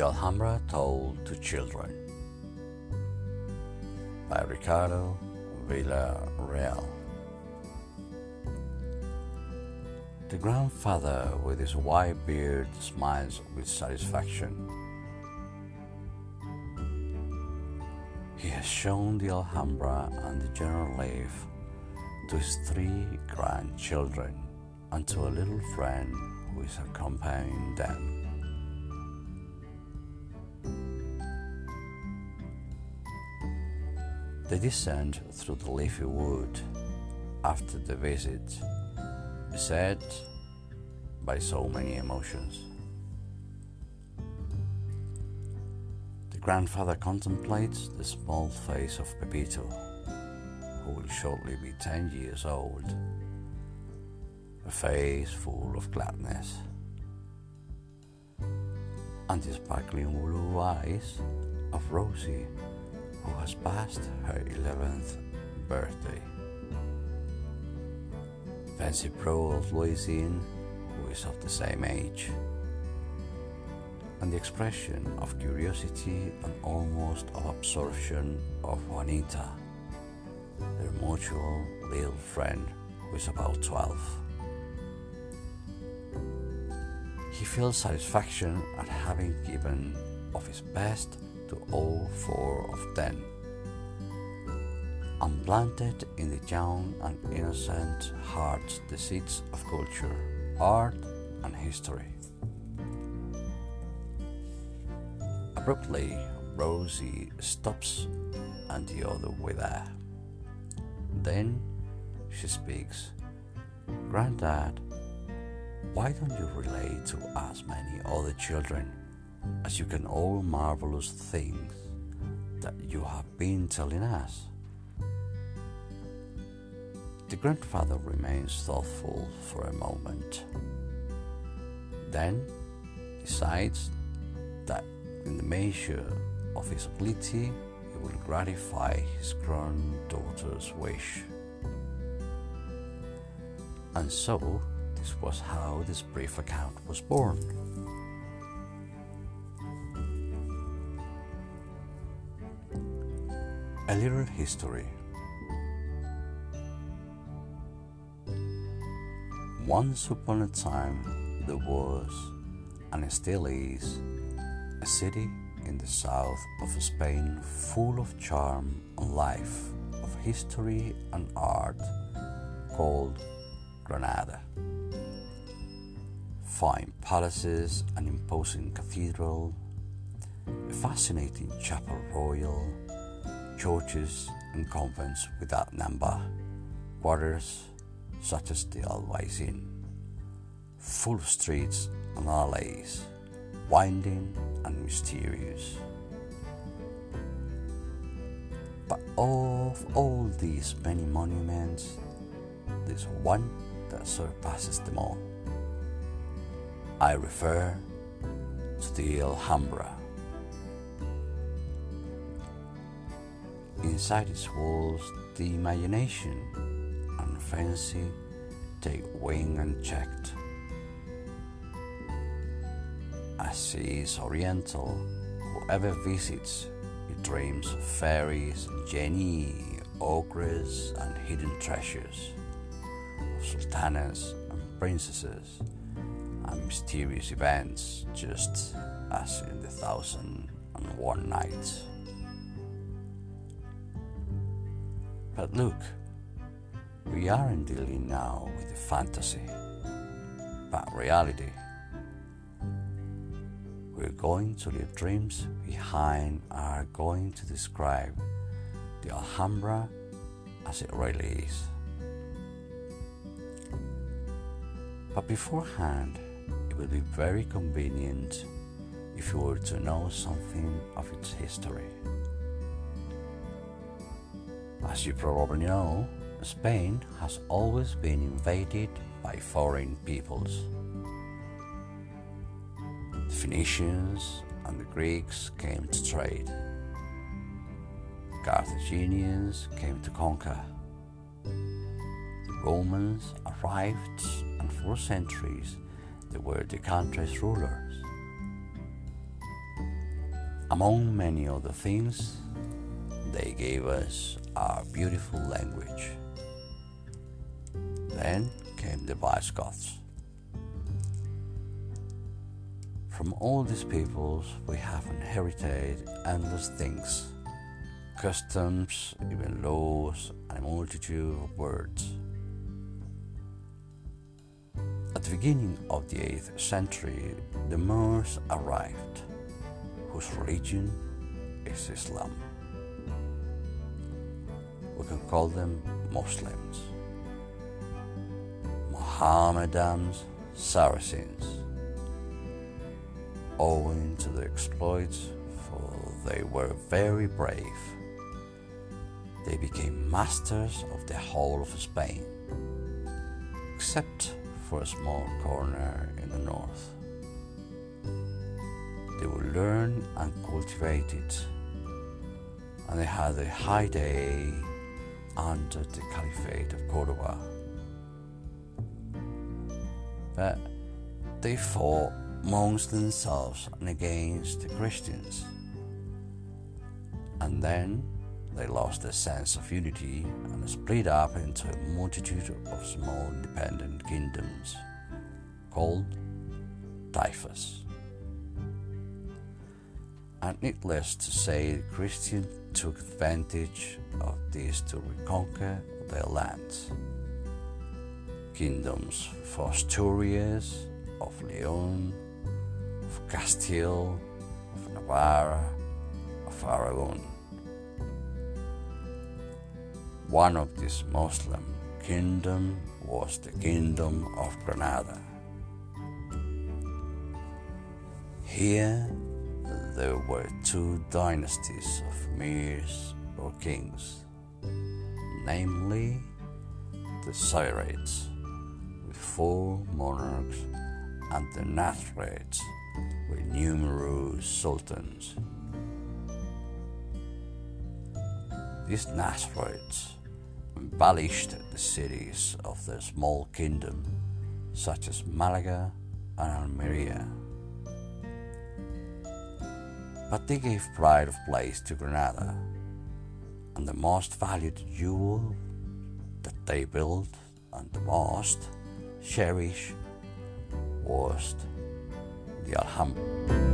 The Alhambra Told to Children by Ricardo Villarreal. The grandfather, with his white beard, smiles with satisfaction. He has shown the Alhambra and the Generalife to his three grandchildren and to a little friend who is accompanying them. They descend through the leafy wood after the visit, beset by so many emotions. The grandfather contemplates the small face of Pepito, who will shortly be 10 years old, a face full of gladness, and the sparkling blue eyes of Rosie who has passed her 11th birthday. Fancy Pro of Louisine, who is of the same age. And the expression of curiosity and almost of absorption of Juanita, their mutual little friend who is about 12. He feels satisfaction at having given of his best to all four of them, unplanted in the young and innocent hearts the seeds of culture, art, and history. Abruptly, Rosie stops and the other with her. Then she speaks. Granddad, why don't you relate to as many other children as you can all marvelous things that you have been telling us. The grandfather remains thoughtful for a moment, then decides that in the measure of his ability he will gratify his granddaughter's wish. And so, this was how this brief account was born. A little history. Once upon a time, there was, and still is, a city in the south of Spain full of charm and life, of history and art, called Granada. Fine palaces, an imposing cathedral, a fascinating chapel royal, churches and convents without number, quarters such as the Albaicin, full of streets and alleys, winding and mysterious. But of all these many monuments, there's one that surpasses them all. I refer to the Alhambra. Inside its walls, the imagination and fancy take wing unchecked. As is oriental, whoever visits, he dreams of fairies, genii, ogres, and hidden treasures, of sultanas and princesses, and mysterious events, just as in the Thousand and One Nights. But look, we aren't dealing now with the fantasy, but reality. We're going to leave dreams behind are going to describe the Alhambra as it really is. But beforehand, it will be very convenient if you were to know something of its history. As you probably know, Spain has always been invaded by foreign peoples. The Phoenicians and the Greeks came to trade. The Carthaginians came to conquer. The Romans arrived, and for centuries they were the country's rulers. Among many other things, they gave us our beautiful language. Then came the Visigoths. From all these peoples, we have inherited endless things customs, even laws, and a multitude of words. At the beginning of the 8th century, the Moors arrived, whose religion is Islam. Can call them Muslims, Mohammedans, Saracens, owing to their exploits, for they were very brave they became masters of the whole of Spain, except for a small corner in the north. They would learn and cultivate it, and they had a high day under the Caliphate of Cordoba. But they fought amongst themselves and against the Christians. And then they lost their sense of unity and split up into a multitude of small independent kingdoms called taifas. And needless to say, the Christians took advantage of this to reconquer their lands. Kingdoms of Asturias, of Leon, of Castile, of Navarre, of Aragon. One of these Muslim kingdoms was the kingdom of Granada. Here there were two dynasties of emirs or kings, namely the Zirites with four monarchs and the Nathrites with numerous sultans. These Nathrites embellished the cities of their small kingdom, such as Malaga and Almeria. But they gave pride of place to Granada, and the most valued jewel that they built and the most cherished was the Alhambra.